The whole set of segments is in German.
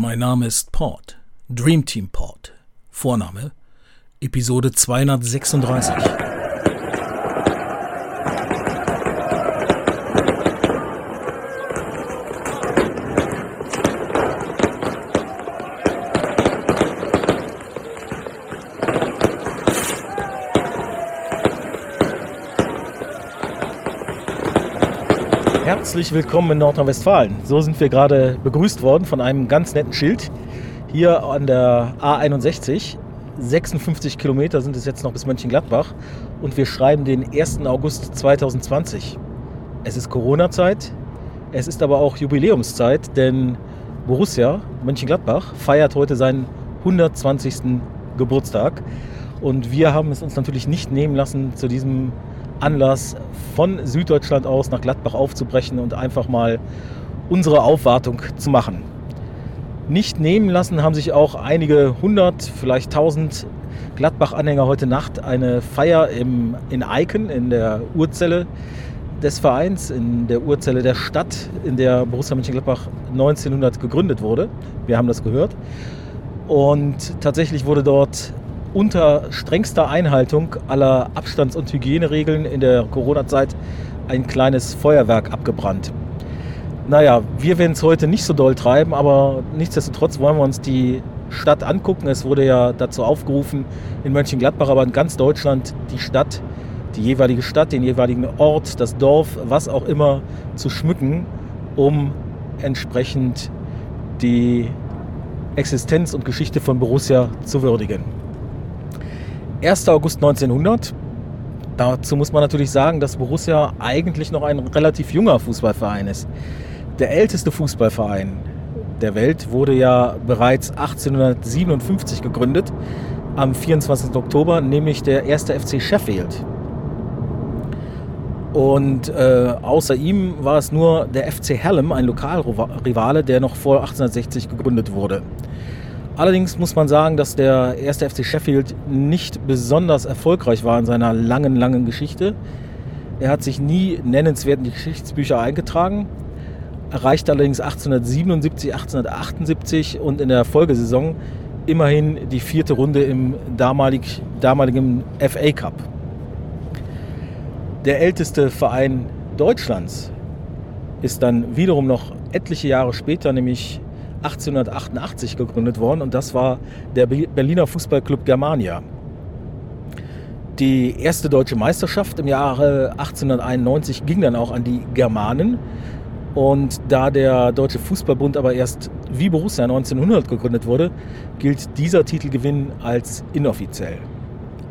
Mein Name ist Port, Dream Team Port. Vorname Episode 236. Herzlich willkommen in Nordrhein-Westfalen. So sind wir gerade begrüßt worden von einem ganz netten Schild hier an der A61. 56 Kilometer sind es jetzt noch bis Mönchengladbach und wir schreiben den 1. August 2020. Es ist Corona-Zeit, es ist aber auch Jubiläumszeit, denn Borussia Mönchengladbach feiert heute seinen 120. Geburtstag und wir haben es uns natürlich nicht nehmen lassen, zu diesem Anlass, von Süddeutschland aus nach Gladbach aufzubrechen und einfach mal unsere Aufwartung zu machen. Nicht nehmen lassen haben sich auch einige hundert, vielleicht tausend Gladbach-Anhänger heute Nacht eine Feier im, in Eiken, in der Urzelle des Vereins, in der Urzelle der Stadt, in der Borussia Mönchengladbach 1900 gegründet wurde. Wir haben das gehört. Und tatsächlich wurde dort unter strengster Einhaltung aller Abstands- und Hygieneregeln in der Corona-Zeit ein kleines Feuerwerk abgebrannt. Naja, wir werden es heute nicht so doll treiben, aber nichtsdestotrotz wollen wir uns die Stadt angucken. Es wurde ja dazu aufgerufen, in Mönchengladbach, aber in ganz Deutschland die Stadt, die jeweilige Stadt, den jeweiligen Ort, das Dorf, was auch immer zu schmücken, um entsprechend die Existenz und Geschichte von Borussia zu würdigen. 1. August 1900. Dazu muss man natürlich sagen, dass Borussia eigentlich noch ein relativ junger Fußballverein ist. Der älteste Fußballverein der Welt wurde ja bereits 1857 gegründet, am 24. Oktober, nämlich der erste FC Sheffield. Und äh, außer ihm war es nur der FC Hallam, ein Lokalrivale, der noch vor 1860 gegründet wurde. Allerdings muss man sagen, dass der erste FC Sheffield nicht besonders erfolgreich war in seiner langen, langen Geschichte. Er hat sich nie nennenswert in die Geschichtsbücher eingetragen, erreichte allerdings 1877, 1878 und in der Folgesaison immerhin die vierte Runde im damalig, damaligen FA Cup. Der älteste Verein Deutschlands ist dann wiederum noch etliche Jahre später, nämlich 1888 gegründet worden und das war der Berliner Fußballclub Germania. Die erste deutsche Meisterschaft im Jahre 1891 ging dann auch an die Germanen. Und da der Deutsche Fußballbund aber erst wie Borussia 1900 gegründet wurde, gilt dieser Titelgewinn als inoffiziell.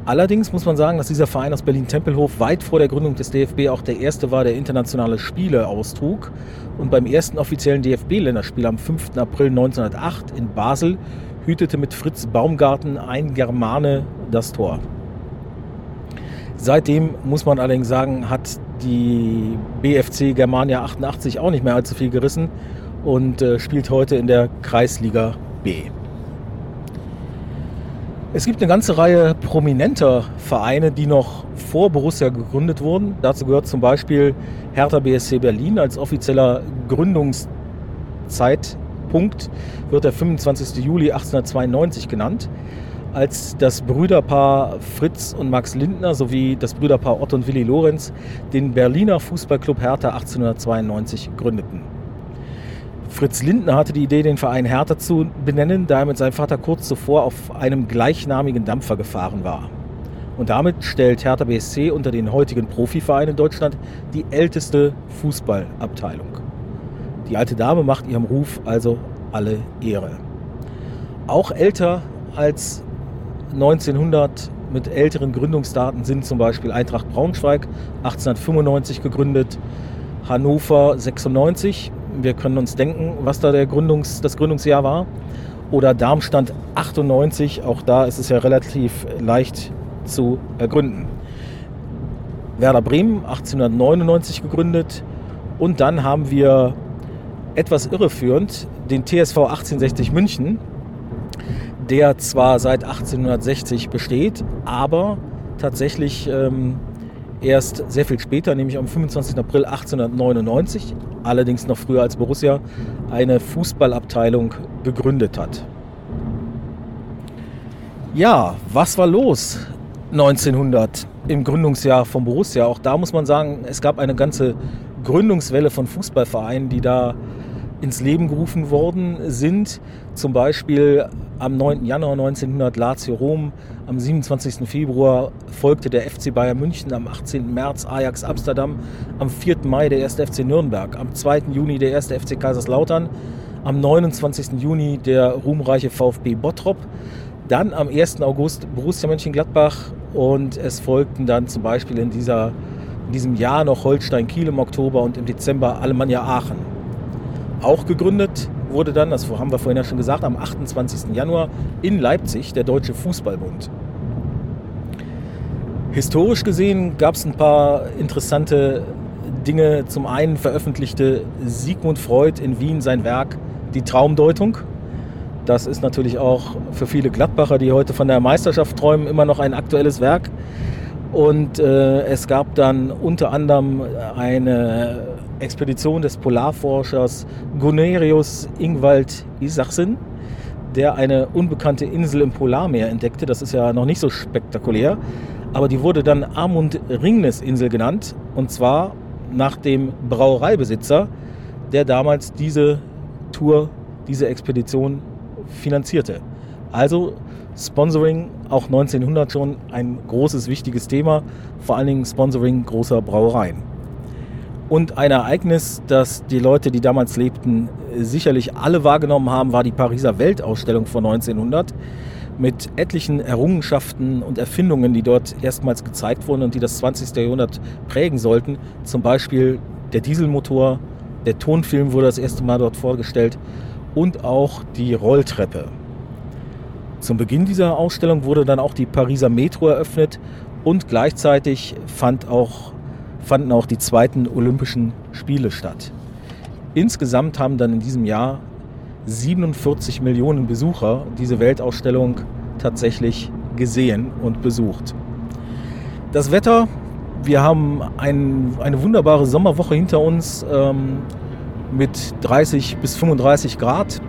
Allerdings muss man sagen, dass dieser Verein aus Berlin-Tempelhof weit vor der Gründung des DFB auch der erste war, der internationale Spiele austrug. Und beim ersten offiziellen DFB-Länderspiel am 5. April 1908 in Basel hütete mit Fritz Baumgarten ein Germane das Tor. Seitdem muss man allerdings sagen, hat die BFC Germania 88 auch nicht mehr allzu viel gerissen und äh, spielt heute in der Kreisliga B. Es gibt eine ganze Reihe prominenter Vereine, die noch vor Borussia gegründet wurden. Dazu gehört zum Beispiel Hertha BSC Berlin als offizieller Gründungszeitpunkt wird der 25. Juli 1892 genannt, als das Brüderpaar Fritz und Max Lindner sowie das Brüderpaar Otto und Willi Lorenz den Berliner Fußballclub Hertha 1892 gründeten. Fritz Lindner hatte die Idee, den Verein Hertha zu benennen, da er mit seinem Vater kurz zuvor auf einem gleichnamigen Dampfer gefahren war. Und damit stellt Hertha BSC unter den heutigen Profivereinen in Deutschland die älteste Fußballabteilung. Die alte Dame macht ihrem Ruf also alle Ehre. Auch älter als 1900 mit älteren Gründungsdaten sind zum Beispiel Eintracht Braunschweig 1895 gegründet, Hannover 96 wir können uns denken, was da der Gründungs-, das Gründungsjahr war. Oder Darmstadt 98, auch da ist es ja relativ leicht zu ergründen. Werder Bremen 1899 gegründet und dann haben wir etwas irreführend den TSV 1860 München, der zwar seit 1860 besteht, aber tatsächlich ähm, erst sehr viel später, nämlich am 25. April 1899, allerdings noch früher als Borussia, eine Fußballabteilung gegründet hat. Ja, was war los 1900 im Gründungsjahr von Borussia? Auch da muss man sagen, es gab eine ganze Gründungswelle von Fußballvereinen, die da ins Leben gerufen worden sind. Zum Beispiel am 9. Januar 1900 Lazio Rom, am 27. Februar folgte der FC Bayern München, am 18. März Ajax Amsterdam, am 4. Mai der 1. FC Nürnberg, am 2. Juni der 1. FC Kaiserslautern, am 29. Juni der ruhmreiche VfB Bottrop, dann am 1. August Borussia Mönchengladbach und es folgten dann zum Beispiel in, dieser, in diesem Jahr noch Holstein Kiel im Oktober und im Dezember Alemannia Aachen. Auch gegründet wurde dann, das haben wir vorhin ja schon gesagt, am 28. Januar in Leipzig der Deutsche Fußballbund. Historisch gesehen gab es ein paar interessante Dinge. Zum einen veröffentlichte Sigmund Freud in Wien sein Werk Die Traumdeutung. Das ist natürlich auch für viele Gladbacher, die heute von der Meisterschaft träumen, immer noch ein aktuelles Werk. Und äh, es gab dann unter anderem eine Expedition des Polarforschers Gunerius Ingwald Isachsen, der eine unbekannte Insel im Polarmeer entdeckte. Das ist ja noch nicht so spektakulär, aber die wurde dann Amund-Ringnes-Insel genannt und zwar nach dem Brauereibesitzer, der damals diese Tour, diese Expedition finanzierte. Also Sponsoring auch 1900 schon ein großes, wichtiges Thema, vor allen Dingen Sponsoring großer Brauereien. Und ein Ereignis, das die Leute, die damals lebten, sicherlich alle wahrgenommen haben, war die Pariser Weltausstellung von 1900 mit etlichen Errungenschaften und Erfindungen, die dort erstmals gezeigt wurden und die das 20. Jahrhundert prägen sollten. Zum Beispiel der Dieselmotor, der Tonfilm wurde das erste Mal dort vorgestellt und auch die Rolltreppe. Zum Beginn dieser Ausstellung wurde dann auch die Pariser Metro eröffnet und gleichzeitig fand auch fanden auch die zweiten Olympischen Spiele statt. Insgesamt haben dann in diesem Jahr 47 Millionen Besucher diese Weltausstellung tatsächlich gesehen und besucht. Das Wetter, wir haben ein, eine wunderbare Sommerwoche hinter uns ähm, mit 30 bis 35 Grad.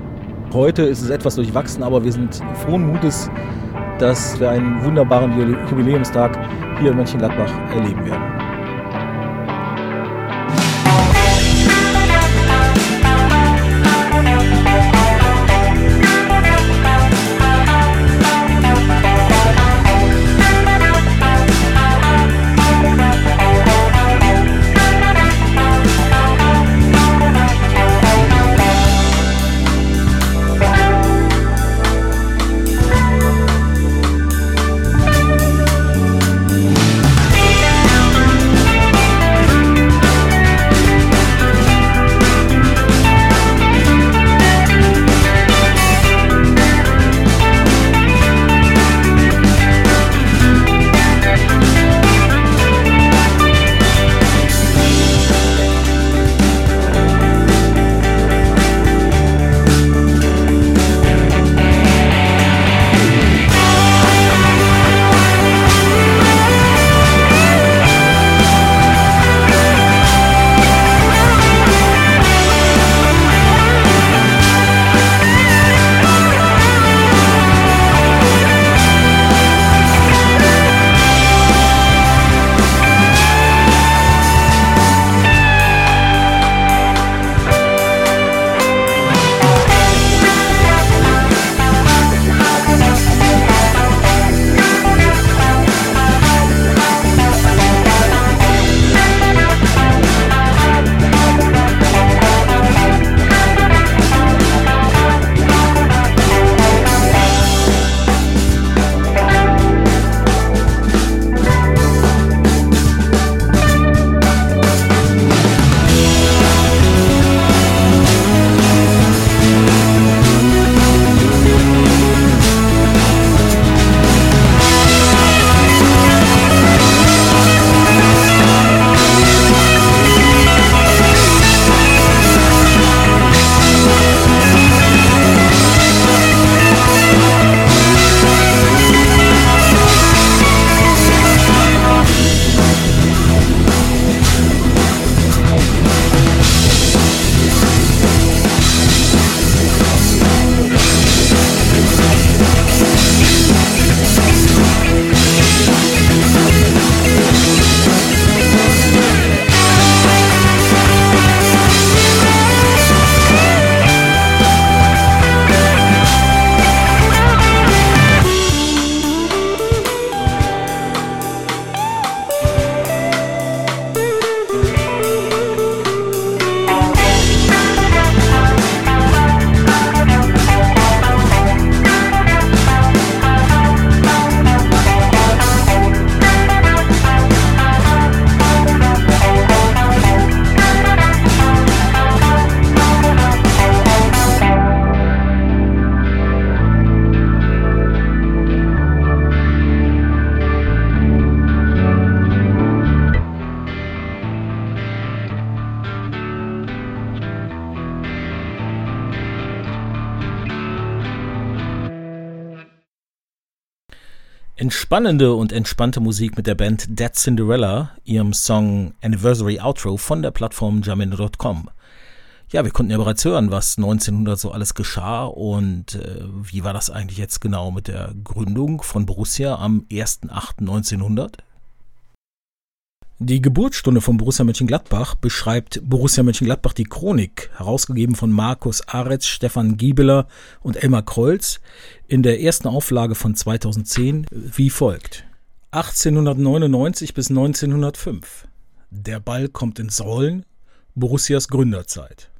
Heute ist es etwas durchwachsen, aber wir sind frohen Mutes, dass wir einen wunderbaren Jubiläumstag hier in Mönchengladbach erleben werden. Entspannende und entspannte Musik mit der Band Dead Cinderella, ihrem Song Anniversary Outro von der Plattform jamendo.com. Ja, wir konnten ja bereits hören, was 1900 so alles geschah und äh, wie war das eigentlich jetzt genau mit der Gründung von Borussia am 1.8.1900? Die Geburtsstunde von Borussia Mönchengladbach beschreibt Borussia Mönchengladbach die Chronik, herausgegeben von Markus Aretz, Stefan Giebeler und Elmar Kreuz, in der ersten Auflage von 2010 wie folgt. 1899 bis 1905. Der Ball kommt ins Rollen, Borussias Gründerzeit.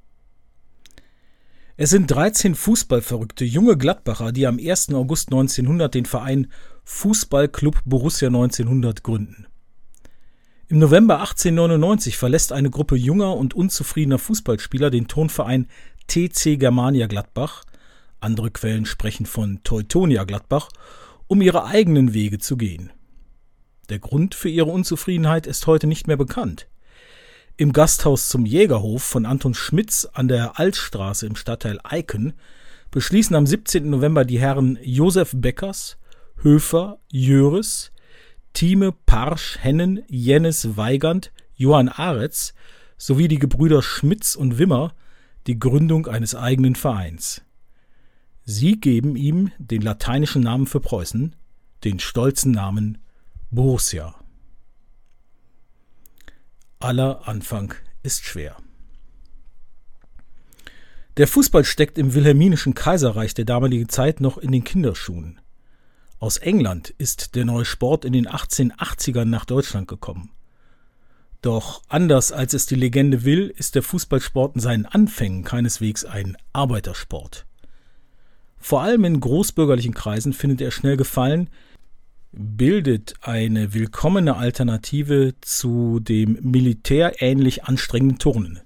Es sind 13 Fußballverrückte junge Gladbacher, die am 1. August 1900 den Verein Fußballclub Borussia 1900 gründen. Im November 1899 verlässt eine Gruppe junger und unzufriedener Fußballspieler den Turnverein TC Germania Gladbach, andere Quellen sprechen von Teutonia Gladbach, um ihre eigenen Wege zu gehen. Der Grund für ihre Unzufriedenheit ist heute nicht mehr bekannt. Im Gasthaus zum Jägerhof von Anton Schmitz an der Altstraße im Stadtteil Eiken beschließen am 17. November die Herren Josef Beckers, Höfer, Jöres, Thieme Parsch Hennen, Jennis Weigand, Johann Aretz sowie die Gebrüder Schmitz und Wimmer die Gründung eines eigenen Vereins. Sie geben ihm den lateinischen Namen für Preußen, den stolzen Namen Borussia. Aller Anfang ist schwer. Der Fußball steckt im wilhelminischen Kaiserreich der damaligen Zeit noch in den Kinderschuhen. Aus England ist der neue Sport in den 1880ern nach Deutschland gekommen. Doch anders als es die Legende will, ist der Fußballsport in seinen Anfängen keineswegs ein Arbeitersport. Vor allem in großbürgerlichen Kreisen findet er schnell Gefallen, bildet eine willkommene Alternative zu dem militärähnlich anstrengenden Turnen.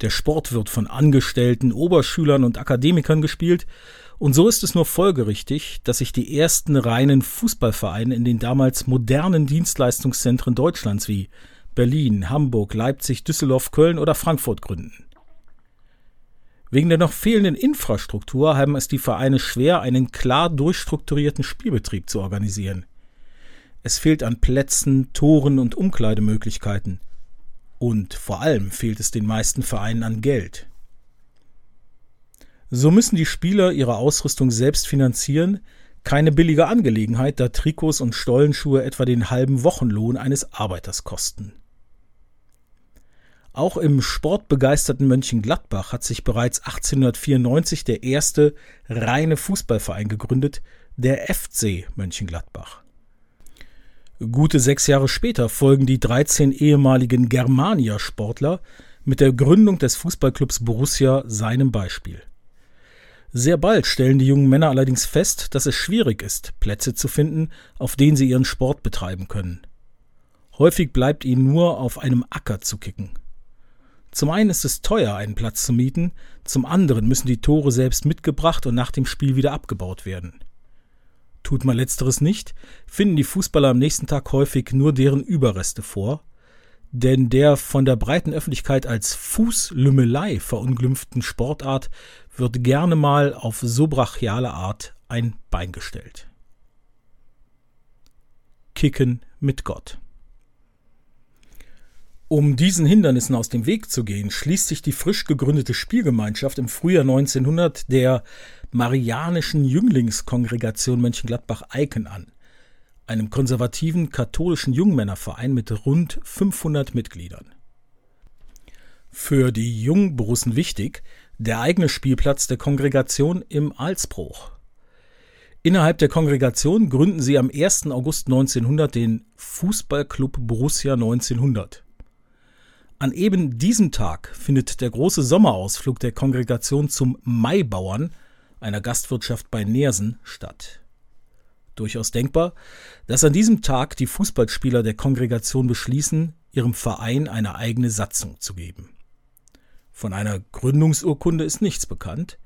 Der Sport wird von Angestellten, Oberschülern und Akademikern gespielt und so ist es nur folgerichtig, dass sich die ersten reinen Fußballvereine in den damals modernen Dienstleistungszentren Deutschlands wie Berlin, Hamburg, Leipzig, Düsseldorf, Köln oder Frankfurt gründen. Wegen der noch fehlenden Infrastruktur haben es die Vereine schwer, einen klar durchstrukturierten Spielbetrieb zu organisieren. Es fehlt an Plätzen, Toren und Umkleidemöglichkeiten. Und vor allem fehlt es den meisten Vereinen an Geld. So müssen die Spieler ihre Ausrüstung selbst finanzieren, keine billige Angelegenheit, da Trikots und Stollenschuhe etwa den halben Wochenlohn eines Arbeiters kosten. Auch im sportbegeisterten Mönchengladbach hat sich bereits 1894 der erste reine Fußballverein gegründet, der FC Mönchengladbach. Gute sechs Jahre später folgen die 13 ehemaligen Germania-Sportler mit der Gründung des Fußballclubs Borussia seinem Beispiel. Sehr bald stellen die jungen Männer allerdings fest, dass es schwierig ist, Plätze zu finden, auf denen sie ihren Sport betreiben können. Häufig bleibt ihnen nur auf einem Acker zu kicken. Zum einen ist es teuer, einen Platz zu mieten, zum anderen müssen die Tore selbst mitgebracht und nach dem Spiel wieder abgebaut werden. Tut man letzteres nicht, finden die Fußballer am nächsten Tag häufig nur deren Überreste vor, denn der von der breiten Öffentlichkeit als Fußlümmelei verunglimpften Sportart wird gerne mal auf so brachiale Art ein Bein gestellt. Kicken mit Gott. Um diesen Hindernissen aus dem Weg zu gehen, schließt sich die frisch gegründete Spielgemeinschaft im Frühjahr 1900 der Marianischen Jünglingskongregation Mönchengladbach-Eiken an, einem konservativen katholischen Jungmännerverein mit rund 500 Mitgliedern. Für die Jungborussen wichtig, der eigene Spielplatz der Kongregation im Alsbruch. Innerhalb der Kongregation gründen sie am 1. August 1900 den Fußballclub Borussia 1900. An eben diesem Tag findet der große Sommerausflug der Kongregation zum Maibauern, einer Gastwirtschaft bei Neersen, statt. Durchaus denkbar, dass an diesem Tag die Fußballspieler der Kongregation beschließen, ihrem Verein eine eigene Satzung zu geben. Von einer Gründungsurkunde ist nichts bekannt.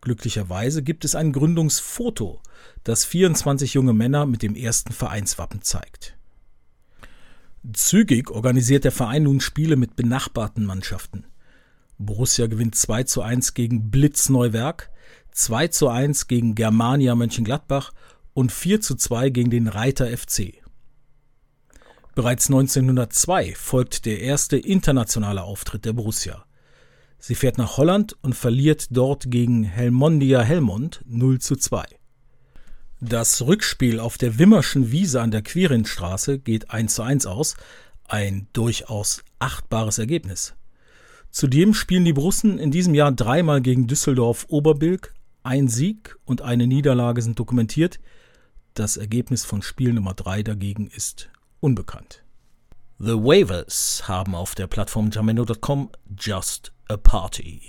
Glücklicherweise gibt es ein Gründungsfoto, das 24 junge Männer mit dem ersten Vereinswappen zeigt. Zügig organisiert der Verein nun Spiele mit benachbarten Mannschaften. Borussia gewinnt 2 zu 1 gegen Blitz Neuwerk, 2 zu 1 gegen Germania Mönchengladbach und 4 zu 2 gegen den Reiter FC. Bereits 1902 folgt der erste internationale Auftritt der Borussia. Sie fährt nach Holland und verliert dort gegen Helmondia Helmond 0 zu 2. Das Rückspiel auf der Wimmerschen Wiese an der Quirinstraße geht 1 zu 1 aus, ein durchaus achtbares Ergebnis. Zudem spielen die Brussen in diesem Jahr dreimal gegen Düsseldorf Oberbilk, ein Sieg und eine Niederlage sind dokumentiert. Das Ergebnis von Spiel Nummer 3 dagegen ist unbekannt. The Waivers haben auf der Plattform jamendo.com Just a Party.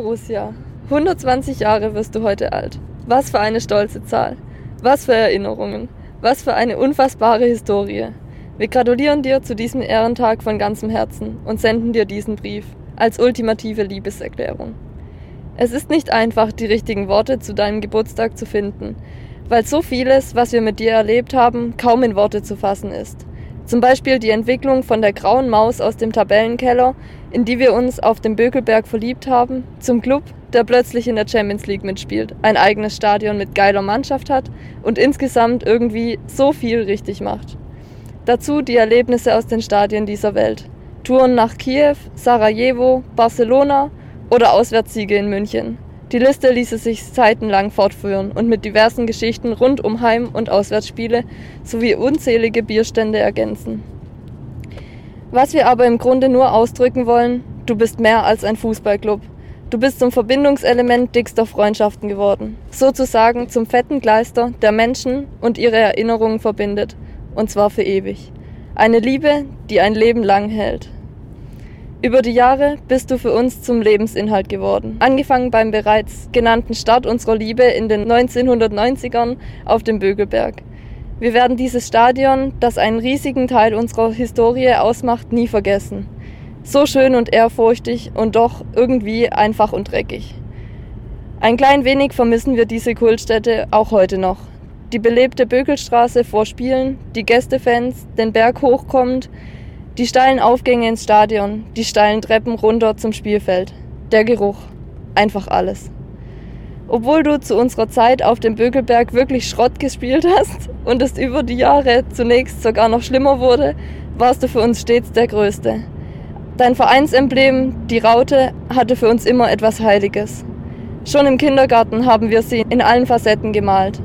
Borussia, 120 Jahre wirst du heute alt. Was für eine stolze Zahl. Was für Erinnerungen. Was für eine unfassbare Historie. Wir gratulieren dir zu diesem Ehrentag von ganzem Herzen und senden dir diesen Brief als ultimative Liebeserklärung. Es ist nicht einfach, die richtigen Worte zu deinem Geburtstag zu finden, weil so vieles, was wir mit dir erlebt haben, kaum in Worte zu fassen ist. Zum Beispiel die Entwicklung von der grauen Maus aus dem Tabellenkeller, in die wir uns auf dem Bökelberg verliebt haben, zum Club, der plötzlich in der Champions League mitspielt, ein eigenes Stadion mit geiler Mannschaft hat und insgesamt irgendwie so viel richtig macht. Dazu die Erlebnisse aus den Stadien dieser Welt. Touren nach Kiew, Sarajevo, Barcelona oder Auswärtssiege in München. Die Liste ließe sich seitenlang fortführen und mit diversen Geschichten rund um Heim- und Auswärtsspiele sowie unzählige Bierstände ergänzen. Was wir aber im Grunde nur ausdrücken wollen, du bist mehr als ein Fußballclub. Du bist zum Verbindungselement dickster Freundschaften geworden. Sozusagen zum fetten Kleister, der Menschen und ihre Erinnerungen verbindet. Und zwar für ewig. Eine Liebe, die ein Leben lang hält. Über die Jahre bist du für uns zum Lebensinhalt geworden. Angefangen beim bereits genannten Start unserer Liebe in den 1990ern auf dem Bögelberg. Wir werden dieses Stadion, das einen riesigen Teil unserer Historie ausmacht, nie vergessen. So schön und ehrfurchtig und doch irgendwie einfach und dreckig. Ein klein wenig vermissen wir diese Kultstätte auch heute noch. Die belebte Bökelstraße vor Spielen, die Gästefans, den Berg hochkommend, die steilen Aufgänge ins Stadion, die steilen Treppen runter zum Spielfeld. Der Geruch. Einfach alles. Obwohl du zu unserer Zeit auf dem Bökelberg wirklich Schrott gespielt hast und es über die Jahre zunächst sogar noch schlimmer wurde, warst du für uns stets der Größte. Dein Vereinsemblem, die Raute, hatte für uns immer etwas Heiliges. Schon im Kindergarten haben wir sie in allen Facetten gemalt.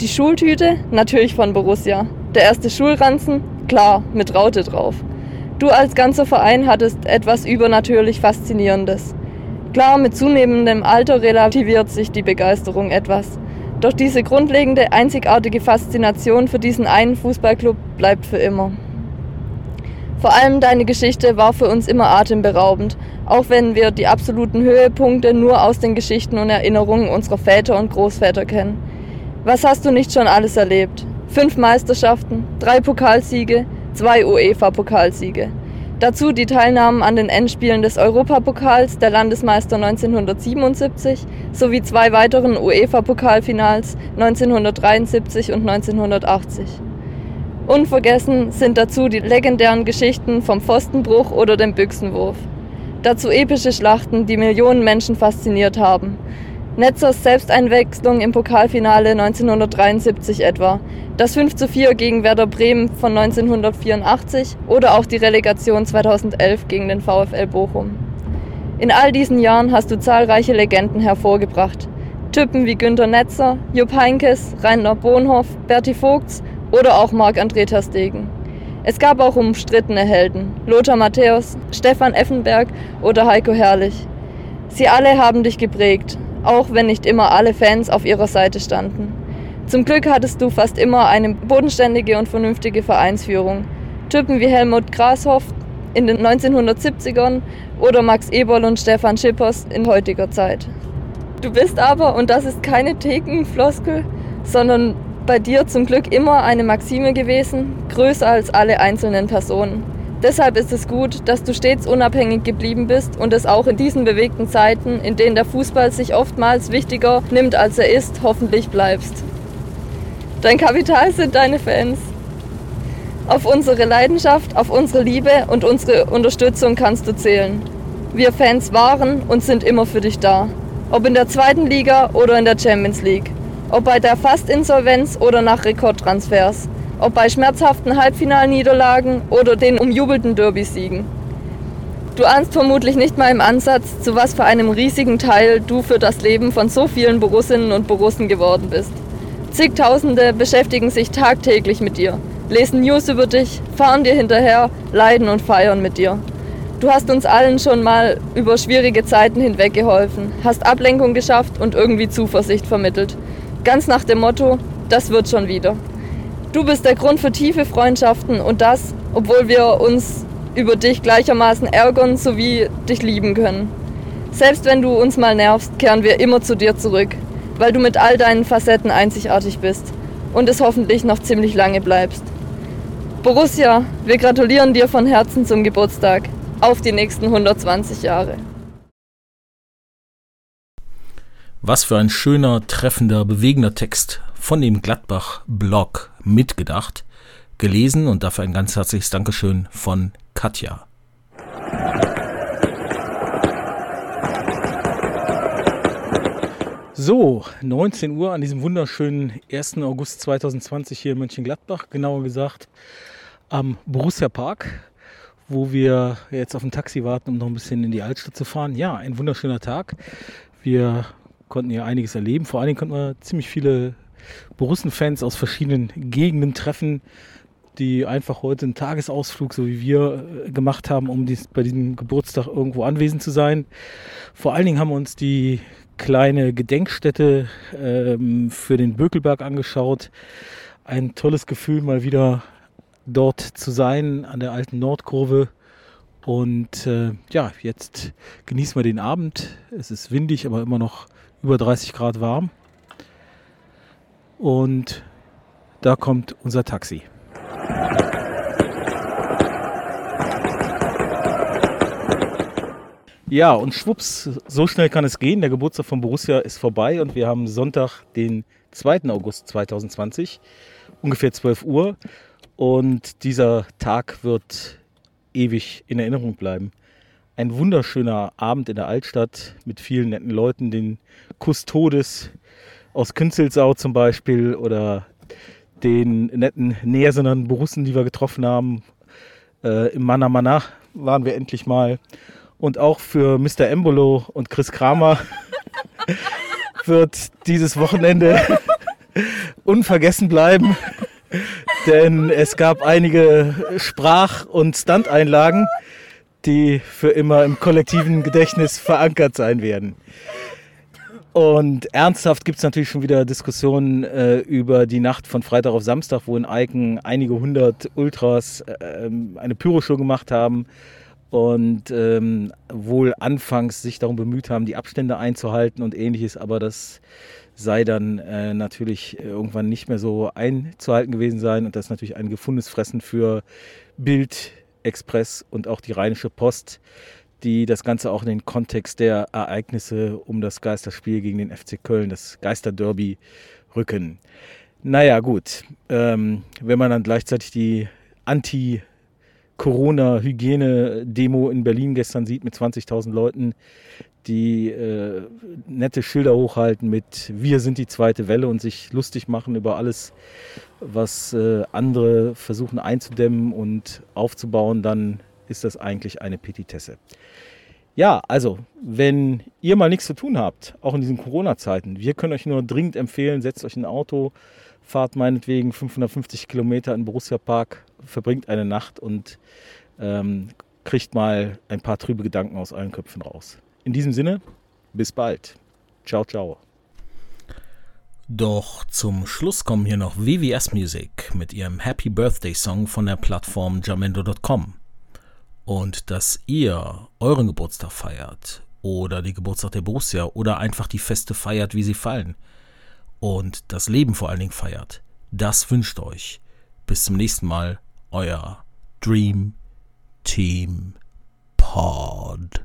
Die Schultüte, natürlich von Borussia. Der erste Schulranzen, klar, mit Raute drauf. Du als ganzer Verein hattest etwas übernatürlich Faszinierendes. Klar, mit zunehmendem Alter relativiert sich die Begeisterung etwas. Doch diese grundlegende, einzigartige Faszination für diesen einen Fußballclub bleibt für immer. Vor allem deine Geschichte war für uns immer atemberaubend, auch wenn wir die absoluten Höhepunkte nur aus den Geschichten und Erinnerungen unserer Väter und Großväter kennen. Was hast du nicht schon alles erlebt? Fünf Meisterschaften, drei Pokalsiege, zwei UEFA-Pokalsiege. Dazu die Teilnahmen an den Endspielen des Europapokals der Landesmeister 1977 sowie zwei weiteren UEFA-Pokalfinals 1973 und 1980. Unvergessen sind dazu die legendären Geschichten vom Pfostenbruch oder dem Büchsenwurf. Dazu epische Schlachten, die Millionen Menschen fasziniert haben. Netzers Selbsteinwechslung im Pokalfinale 1973 etwa, das 5 zu 4 gegen Werder Bremen von 1984 oder auch die Relegation 2011 gegen den VfL Bochum. In all diesen Jahren hast du zahlreiche Legenden hervorgebracht. Typen wie Günter Netzer, Jupp Heinkes, Rainer Bohnhoff, Berti Vogts oder auch Marc-André Terstegen. Es gab auch umstrittene Helden, Lothar Matthäus, Stefan Effenberg oder Heiko Herrlich. Sie alle haben dich geprägt, auch wenn nicht immer alle Fans auf ihrer Seite standen. Zum Glück hattest du fast immer eine bodenständige und vernünftige Vereinsführung. Typen wie Helmut Grashoff in den 1970ern oder Max Eberl und Stefan Schippers in heutiger Zeit. Du bist aber, und das ist keine Thekenfloskel, sondern bei dir zum Glück immer eine Maxime gewesen, größer als alle einzelnen Personen. Deshalb ist es gut, dass du stets unabhängig geblieben bist und es auch in diesen bewegten Zeiten, in denen der Fußball sich oftmals wichtiger nimmt, als er ist, hoffentlich bleibst. Dein Kapital sind deine Fans. Auf unsere Leidenschaft, auf unsere Liebe und unsere Unterstützung kannst du zählen. Wir Fans waren und sind immer für dich da. Ob in der zweiten Liga oder in der Champions League. Ob bei der Fastinsolvenz oder nach Rekordtransfers. Ob bei schmerzhaften Halbfinalniederlagen oder den umjubelten Derby-Siegen. Du ahnst vermutlich nicht mal im Ansatz, zu was für einem riesigen Teil du für das Leben von so vielen Borussinnen und Borussen geworden bist. Zigtausende beschäftigen sich tagtäglich mit dir, lesen News über dich, fahren dir hinterher, leiden und feiern mit dir. Du hast uns allen schon mal über schwierige Zeiten hinweg geholfen, hast Ablenkung geschafft und irgendwie Zuversicht vermittelt. Ganz nach dem Motto, das wird schon wieder. Du bist der Grund für tiefe Freundschaften und das, obwohl wir uns über dich gleichermaßen ärgern sowie dich lieben können. Selbst wenn du uns mal nervst, kehren wir immer zu dir zurück, weil du mit all deinen Facetten einzigartig bist und es hoffentlich noch ziemlich lange bleibst. Borussia, wir gratulieren dir von Herzen zum Geburtstag. Auf die nächsten 120 Jahre. Was für ein schöner, treffender, bewegender Text von dem Gladbach-Blog mitgedacht, gelesen und dafür ein ganz herzliches Dankeschön von Katja. So, 19 Uhr an diesem wunderschönen 1. August 2020 hier in Mönchengladbach, genauer gesagt am Borussia Park, wo wir jetzt auf ein Taxi warten, um noch ein bisschen in die Altstadt zu fahren. Ja, ein wunderschöner Tag. Wir konnten hier einiges erleben. Vor allen Dingen konnten wir ziemlich viele Borussen-Fans aus verschiedenen Gegenden treffen, die einfach heute einen Tagesausflug, so wie wir, äh, gemacht haben, um dies, bei diesem Geburtstag irgendwo anwesend zu sein. Vor allen Dingen haben wir uns die kleine Gedenkstätte ähm, für den Bökelberg angeschaut. Ein tolles Gefühl, mal wieder dort zu sein, an der alten Nordkurve. Und äh, ja, jetzt genießen wir den Abend. Es ist windig, aber immer noch über 30 Grad warm. Und da kommt unser Taxi. Ja, und schwupps, so schnell kann es gehen. Der Geburtstag von Borussia ist vorbei und wir haben Sonntag, den 2. August 2020, ungefähr 12 Uhr. Und dieser Tag wird ewig in Erinnerung bleiben ein wunderschöner Abend in der Altstadt mit vielen netten Leuten, den Kustodes aus Künzelsau zum Beispiel oder den netten Nähersonnern Borussen, die wir getroffen haben. Äh, Im Mana Mana waren wir endlich mal. Und auch für Mr. Embolo und Chris Kramer wird dieses Wochenende unvergessen bleiben. Denn es gab einige Sprach- und Stunteinlagen, die für immer im kollektiven Gedächtnis verankert sein werden. Und ernsthaft gibt es natürlich schon wieder Diskussionen äh, über die Nacht von Freitag auf Samstag, wo in Eiken einige hundert Ultras äh, eine Pyroshow gemacht haben und ähm, wohl anfangs sich darum bemüht haben, die Abstände einzuhalten und ähnliches, aber das sei dann äh, natürlich irgendwann nicht mehr so einzuhalten gewesen sein. Und das ist natürlich ein gefundenes Fressen für Bild, Express und auch die Rheinische Post, die das Ganze auch in den Kontext der Ereignisse um das Geisterspiel gegen den FC Köln, das Geisterderby, rücken. Naja, gut. Ähm, wenn man dann gleichzeitig die Anti- Corona-Hygiene-Demo in Berlin gestern sieht mit 20.000 Leuten, die äh, nette Schilder hochhalten mit Wir sind die zweite Welle und sich lustig machen über alles, was äh, andere versuchen einzudämmen und aufzubauen, dann ist das eigentlich eine Petitesse. Ja, also, wenn ihr mal nichts zu tun habt, auch in diesen Corona-Zeiten, wir können euch nur dringend empfehlen, setzt euch in ein Auto, fahrt meinetwegen 550 Kilometer in Borussia Park, verbringt eine Nacht und ähm, kriegt mal ein paar trübe Gedanken aus allen Köpfen raus. In diesem Sinne, bis bald. Ciao, ciao. Doch zum Schluss kommen hier noch WWS Music mit ihrem Happy Birthday Song von der Plattform jamendo.com und dass ihr euren Geburtstag feiert oder die Geburtstag der Borussia oder einfach die Feste feiert, wie sie fallen und das Leben vor allen Dingen feiert, das wünscht euch. Bis zum nächsten Mal, euer Dream Team Pod.